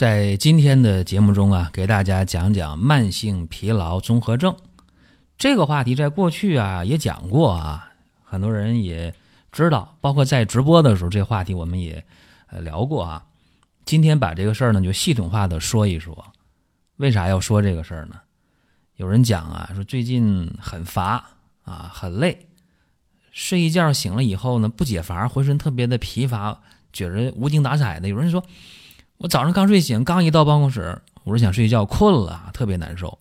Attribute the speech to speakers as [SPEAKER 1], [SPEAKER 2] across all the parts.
[SPEAKER 1] 在今天的节目中啊，给大家讲讲慢性疲劳综合症这个话题。在过去啊也讲过啊，很多人也知道，包括在直播的时候，这话题我们也呃聊过啊。今天把这个事儿呢就系统化的说一说。为啥要说这个事儿呢？有人讲啊，说最近很乏啊，很累，睡一觉醒了以后呢不解乏，浑身特别的疲乏，觉着无精打采的。有人说。我早上刚睡醒，刚一到办公室，我是想睡觉，困了，特别难受。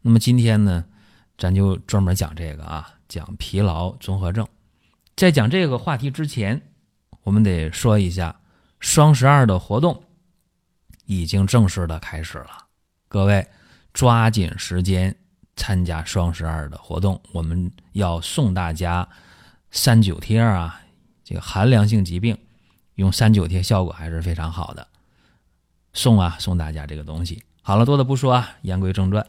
[SPEAKER 1] 那么今天呢，咱就专门讲这个啊，讲疲劳综合症。在讲这个话题之前，我们得说一下双十二的活动已经正式的开始了，各位抓紧时间参加双十二的活动。我们要送大家三九贴啊，这个寒凉性疾病用三九贴效果还是非常好的。送啊，送大家这个东西。好了，多的不说啊，言归正传。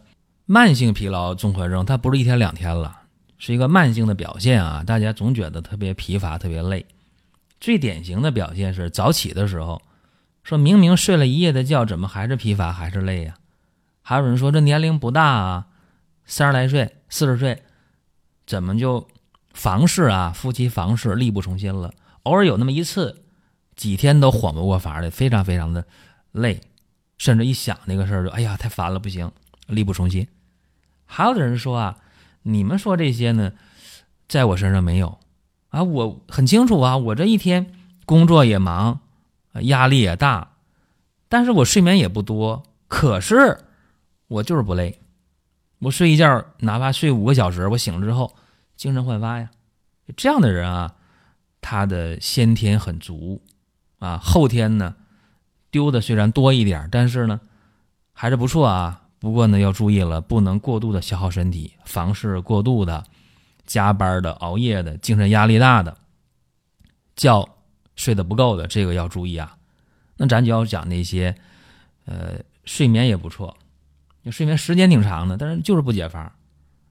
[SPEAKER 1] 慢性疲劳综合症，它不是一天两天了，是一个慢性的表现啊。大家总觉得特别疲乏，特别累。最典型的表现是早起的时候，说明明睡了一夜的觉，怎么还是疲乏，还是累呀？还有人说这年龄不大啊，三十来岁、四十岁，怎么就房事啊，夫妻房事力不从心了？偶尔有那么一次，几天都缓不过乏来，非常非常的。累，甚至一想那个事儿就哎呀太烦了，不行，力不从心。还有的人说啊，你们说这些呢，在我身上没有啊，我很清楚啊，我这一天工作也忙，压力也大，但是我睡眠也不多，可是我就是不累，我睡一觉，哪怕睡五个小时，我醒了之后精神焕发呀。这样的人啊，他的先天很足啊，后天呢。丢的虽然多一点，但是呢，还是不错啊。不过呢，要注意了，不能过度的消耗身体，房事过度的、加班的、熬夜的、精神压力大的、觉睡得不够的，这个要注意啊。那咱就要讲那些，呃，睡眠也不错，睡眠时间挺长的，但是就是不解乏。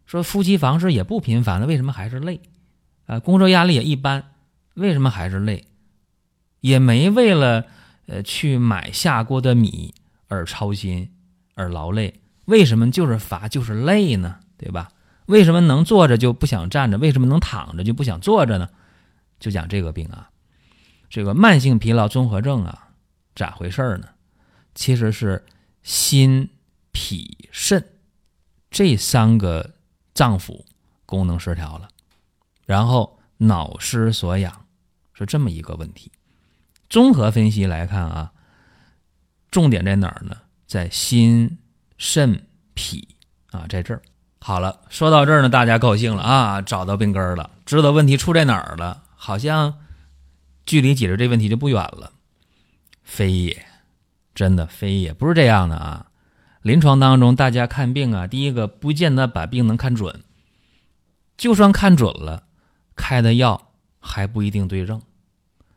[SPEAKER 1] 说夫妻房事也不频繁了，为什么还是累？啊，工作压力也一般，为什么还是累？也没为了。呃，去买下锅的米而操心而劳累，为什么就是乏就是累呢？对吧？为什么能坐着就不想站着？为什么能躺着就不想坐着呢？就讲这个病啊，这个慢性疲劳综合症啊，咋回事呢？其实是心、脾、肾这三个脏腑功能失调了，然后脑失所养，是这么一个问题。综合分析来看啊，重点在哪儿呢？在心、肾、脾啊，在这儿。好了，说到这儿呢，大家高兴了啊，找到病根儿了，知道问题出在哪儿了，好像距离解决这问题就不远了。非也，真的非也不是这样的啊。临床当中，大家看病啊，第一个不见得把病能看准，就算看准了，开的药还不一定对症。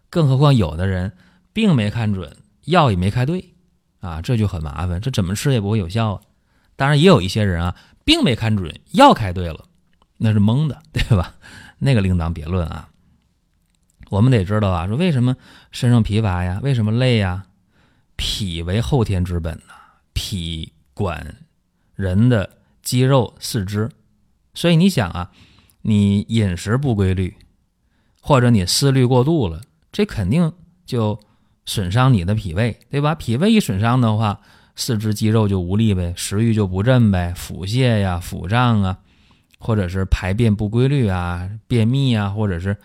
[SPEAKER 1] 更何况有的人病没看准，药也没开对，啊，这就很麻烦，这怎么吃也不会有效啊。当然也有一些人啊，病没看准，药开对了，那是蒙的，对吧？那个另当别论啊。我们得知道啊，说为什么身上疲乏呀？为什么累呀？脾为后天之本呐，脾管人的肌肉四肢，所以你想啊，你饮食不规律，或者你思虑过度了。这肯定就损伤你的脾胃，对吧？脾胃一损伤的话，四肢肌肉就无力呗，食欲就不振呗，腹泻呀、腹胀啊，或者是排便不规律啊、便秘啊，或者是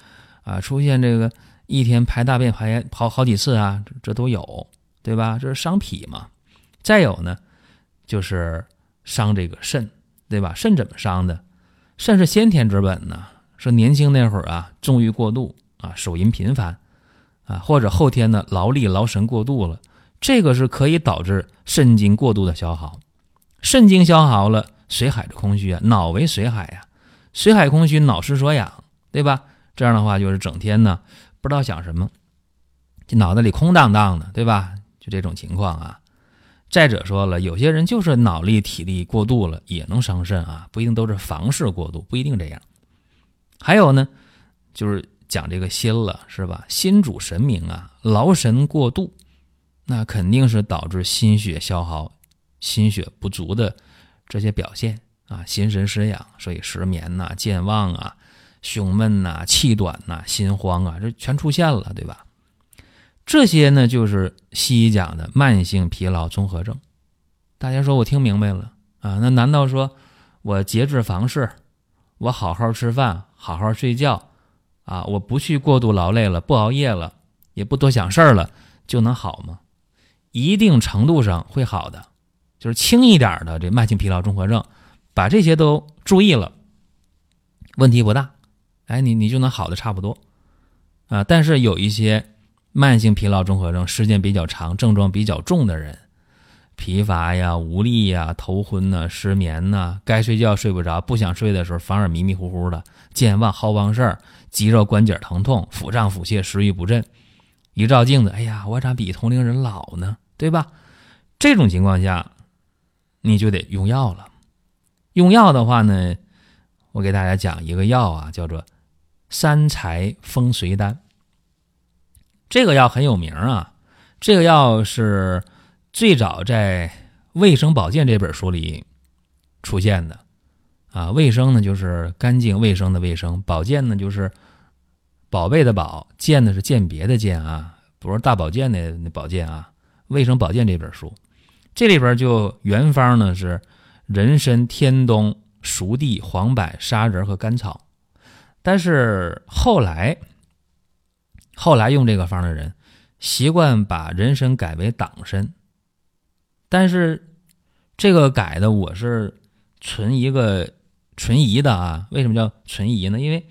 [SPEAKER 1] 啊出现这个一天排大便排好好几次啊，这都有，对吧？这是伤脾嘛。再有呢，就是伤这个肾，对吧？肾怎么伤的？肾是先天之本呢，说年轻那会儿啊，纵欲过度啊，手淫频繁。啊，或者后天呢，劳力劳神过度了，这个是可以导致肾精过度的消耗。肾精消耗了，水海的空虚啊，脑为水海呀，水海空虚，脑失所养，对吧？这样的话就是整天呢不知道想什么，这脑子里空荡荡的，对吧？就这种情况啊。再者说了，有些人就是脑力体力过度了，也能伤肾啊，不一定都是房事过度，不一定这样。还有呢，就是讲这个心了，是吧？心主神明啊，劳神过度，那肯定是导致心血消耗、心血不足的这些表现啊，心神失养，所以失眠呐、健忘啊、胸闷呐、气短呐、心慌啊，这全出现了，对吧？这些呢，就是西医讲的慢性疲劳综合症。大家说我听明白了啊？那难道说我节制房事，我好好吃饭，好好睡觉啊，我不去过度劳累了，不熬夜了，也不多想事儿了，就能好吗？一定程度上会好的，就是轻一点的这慢性疲劳综合症，把这些都注意了，问题不大。哎，你你就能好的差不多啊。但是有一些。慢性疲劳综合症时间比较长、症状比较重的人，疲乏呀、无力呀、头昏呐、失眠呐，该睡觉睡不着，不想睡的时候反而迷迷糊糊的，健忘好忘事儿，肌肉关节疼痛、腹胀腹泻、食欲不振。一照镜子，哎呀，我咋比同龄人老呢？对吧？这种情况下，你就得用药了。用药的话呢，我给大家讲一个药啊，叫做三柴风随丹。这个药很有名啊，这个药是最早在《卫生保健》这本书里出现的啊。卫生呢就是干净卫生的卫生，保健呢就是宝贝的宝，健呢是鉴别的鉴啊，不是大保健的那保健啊。《卫生保健》这本书，这里边就原方呢是人参、天冬、熟地、黄柏、砂仁和甘草，但是后来。后来用这个方的人，习惯把人参改为党参，但是这个改的我是存一个存疑的啊。为什么叫存疑呢？因为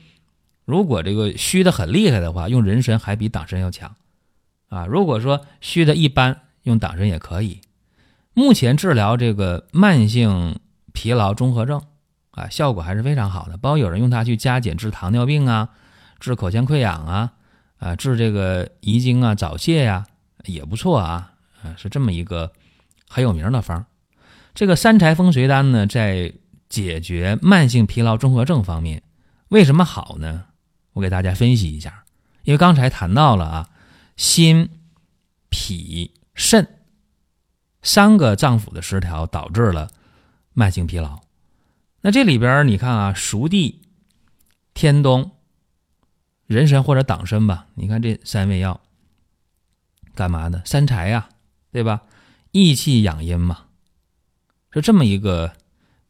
[SPEAKER 1] 如果这个虚的很厉害的话，用人参还比党参要强啊。如果说虚的一般，用党参也可以。目前治疗这个慢性疲劳综合症啊，效果还是非常好的，包括有人用它去加减治糖尿病啊，治口腔溃疡啊。啊，治这个遗精啊、早泄呀，也不错啊，啊，是这么一个很有名的方。这个三柴风随丹呢，在解决慢性疲劳综合症方面，为什么好呢？我给大家分析一下。因为刚才谈到了啊，心、脾、肾三个脏腑的失调导致了慢性疲劳。那这里边你看啊，熟地、天冬。人参或者党参吧，你看这三味药，干嘛呢？三柴呀，对吧？益气养阴嘛，是这么一个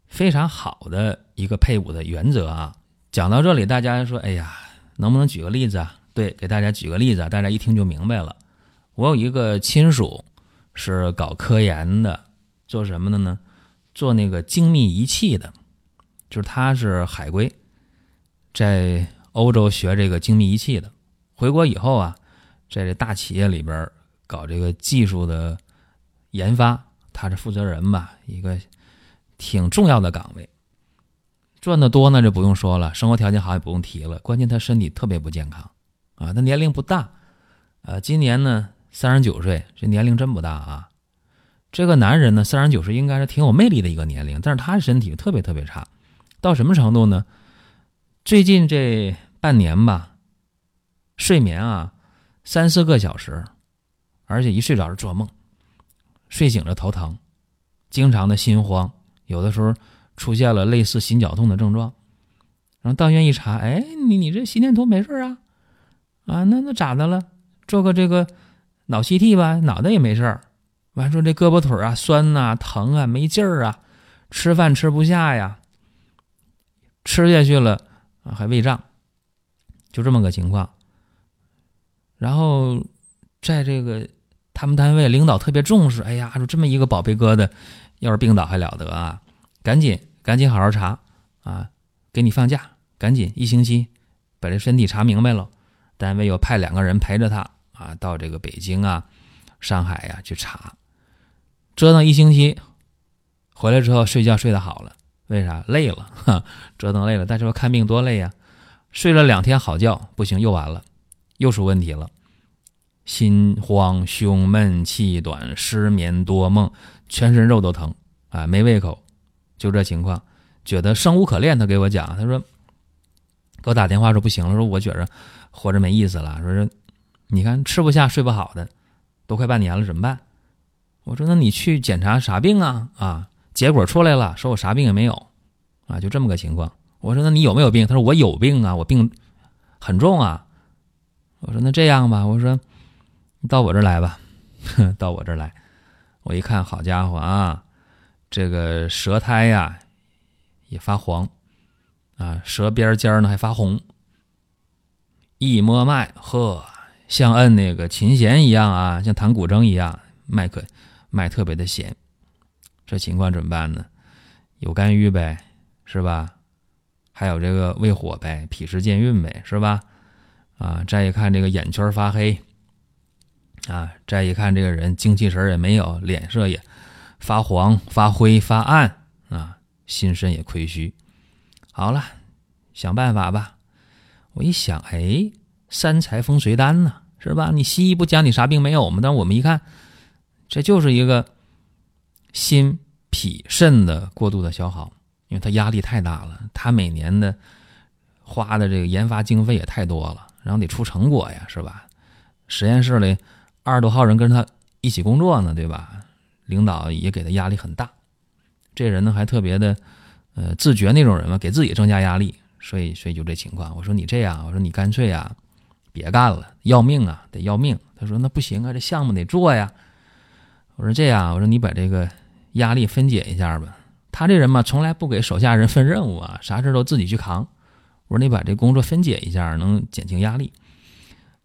[SPEAKER 1] 非常好的一个配伍的原则啊。讲到这里，大家说，哎呀，能不能举个例子啊？对，给大家举个例子啊，大家一听就明白了。我有一个亲属是搞科研的，做什么的呢？做那个精密仪器的，就是他是海归，在。欧洲学这个精密仪器的，回国以后啊，在这大企业里边搞这个技术的研发，他是负责人吧，一个挺重要的岗位，赚的多呢，就不用说了，生活条件好也不用提了，关键他身体特别不健康啊，他年龄不大，呃，今年呢三十九岁，这年龄真不大啊。这个男人呢三十九岁应该是挺有魅力的一个年龄，但是他身体特别特别差，到什么程度呢？最近这半年吧，睡眠啊三四个小时，而且一睡着就做梦，睡醒了头疼，经常的心慌，有的时候出现了类似心绞痛的症状，然后到医院一查，哎，你你这心电图没事啊，啊，那那咋的了？做个这个脑 CT 吧，脑袋也没事儿。完说这胳膊腿啊酸呐、疼啊、没劲儿啊，吃饭吃不下呀，吃下去了。啊，还胃胀，就这么个情况。然后在这个他们单位领导特别重视，哎呀，说这么一个宝贝疙瘩，要是病倒还了得啊！赶紧赶紧好好查啊，给你放假，赶紧一星期把这身体查明白了。单位又派两个人陪着他啊，到这个北京啊，上海呀去查，折腾一星期，回来之后睡觉睡得好了，为啥？累了，哈，折腾累了。但是说看病多累呀，睡了两天好觉，不行又完了，又出问题了，心慌、胸闷、气短、失眠多梦，全身肉都疼啊，没胃口，就这情况，觉得生无可恋。他给我讲，他说。给我打电话说不行了，说我觉着活着没意思了。说是你看吃不下睡不好的，都快半年了，怎么办？我说那你去检查啥病啊？啊，结果出来了，说我啥病也没有，啊，就这么个情况。我说那你有没有病？他说我有病啊，我病很重啊。我说那这样吧，我说你到我这儿来吧，哼到我这儿来。我一看，好家伙啊，这个舌苔呀也发黄。啊，舌边尖呢还发红，一摸脉，呵，像摁那个琴弦一样啊，像弹古筝一样，脉可脉特别的弦。这情况怎么办呢？有肝郁呗，是吧？还有这个胃火呗，脾湿健运呗，是吧？啊，再一看这个眼圈发黑，啊，再一看这个人精气神也没有，脸色也发黄、发灰、发暗啊，心神也亏虚。好了，想办法吧。我一想，哎，三才风水丹呢，是吧？你西医不讲你啥病没有吗？但我们一看，这就是一个心脾肾的过度的消耗，因为他压力太大了，他每年的花的这个研发经费也太多了，然后得出成果呀，是吧？实验室里二十多号人跟他一起工作呢，对吧？领导也给他压力很大，这人呢还特别的。呃，自觉那种人嘛，给自己增加压力，所以所以就这情况。我说你这样，我说你干脆啊，别干了，要命啊，得要命。他说那不行啊，这项目得做呀。我说这样，我说你把这个压力分解一下吧。他这人嘛，从来不给手下人分任务啊，啥事都自己去扛。我说你把这工作分解一下，能减轻压力。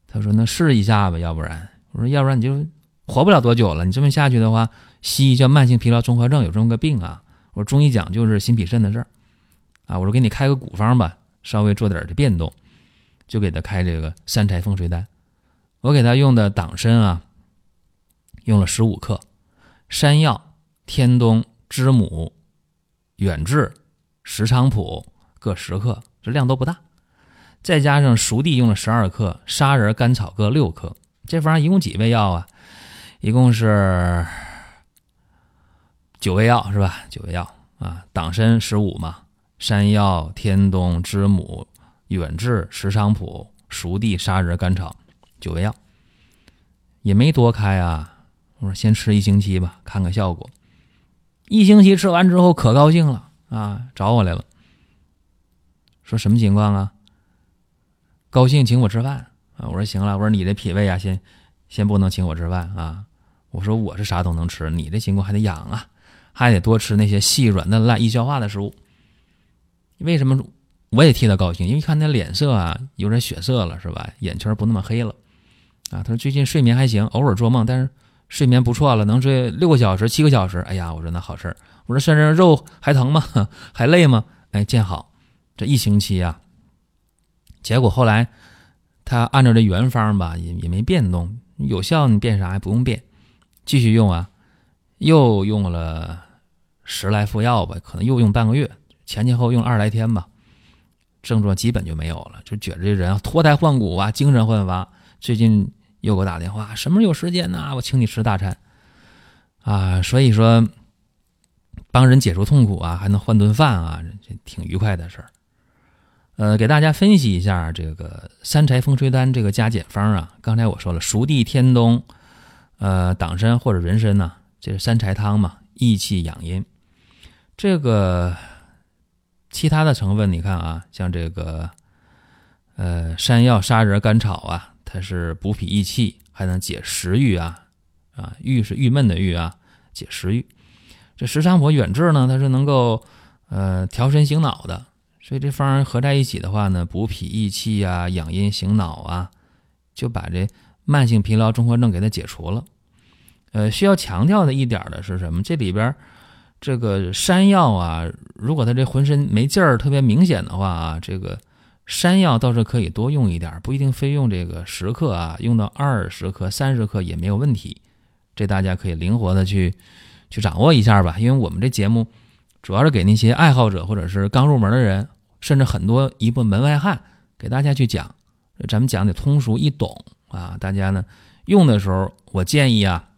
[SPEAKER 1] 他说那试一下吧，要不然我说要不然你就活不了多久了。你这么下去的话，西医叫慢性疲劳综合症，有这么个病啊。我说中医讲就是心脾肾的事儿，啊，我说给你开个古方吧，稍微做点的变动，就给他开这个三柴风水丹。我给他用的党参啊，用了十五克，山药、天冬、知母、远志、石菖蒲各十克，这量都不大。再加上熟地用了十二克，砂仁、甘草各六克。这方一共几味药啊？一共是。九味药是吧？九味药啊，党参十五嘛，山药、天冬、知母、远志、石菖蒲、熟地、砂仁、甘草，九味药也没多开啊。我说先吃一星期吧，看看效果。一星期吃完之后可高兴了啊，找我来了，说什么情况啊？高兴请我吃饭啊！我说行了，我说你的脾胃啊，先先不能请我吃饭啊。我说我是啥都能吃，你这情况还得养啊。还得多吃那些细软嫩烂易消化的食物。为什么我也替他高兴？因为看他脸色啊有点血色了，是吧？眼圈不那么黑了啊。他说最近睡眠还行，偶尔做梦，但是睡眠不错了，能睡六个小时、七个小时。哎呀，我说那好事儿。我说身上肉还疼吗？还累吗？哎，见好。这一星期啊，结果后来他按照这原方吧，也也没变动，有效你变啥也不用变，继续用啊。又用了十来副药吧，可能又用半个月，前前后用二十来天吧，症状基本就没有了，就觉着这人脱胎换骨啊，精神焕发。最近又给我打电话，什么时候有时间呢？我请你吃大餐啊！所以说，帮人解除痛苦啊，还能换顿饭啊，这挺愉快的事儿。呃，给大家分析一下这个三柴风水丹这个加减方啊。刚才我说了，熟地、天冬、呃党参或者人参呢。这是三柴汤嘛，益气养阴。这个其他的成分，你看啊，像这个呃山药、砂仁、甘草啊，它是补脾益气，还能解食欲啊啊，郁是郁闷的郁啊，解食欲。这石菖蒲、远志呢，它是能够呃调神醒脑的，所以这方合在一起的话呢，补脾益气啊，养阴醒脑啊，就把这慢性疲劳综合症给它解除了。呃，需要强调的一点的是什么？这里边这个山药啊，如果他这浑身没劲儿特别明显的话啊，这个山药倒是可以多用一点，不一定非用这个十克啊，用到二十克、三十克也没有问题。这大家可以灵活的去去掌握一下吧。因为我们这节目主要是给那些爱好者或者是刚入门的人，甚至很多一部分门外汉，给大家去讲，咱们讲的通俗易懂啊。大家呢用的时候，我建议啊，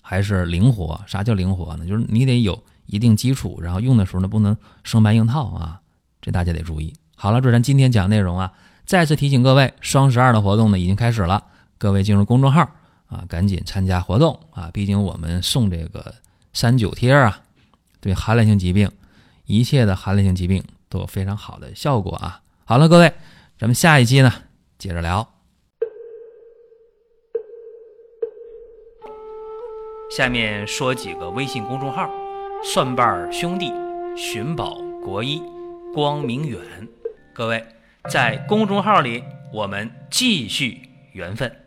[SPEAKER 1] 还是灵活。啥叫灵活呢？就是你得有一定基础，然后用的时候呢不能生搬硬套啊，这大家得注意。好了，这是咱今天讲内容啊。再次提醒各位，双十二的活动呢已经开始了，各位进入公众号啊，赶紧参加活动啊！毕竟我们送这个三九贴啊，对寒凉性疾病，一切的寒凉性疾病都有非常好的效果啊！好了，各位，咱们下一期呢接着聊。下面说几个微信公众号：蒜瓣兄弟、寻宝国医、光明远，各位。在公众号里，我们继续缘分。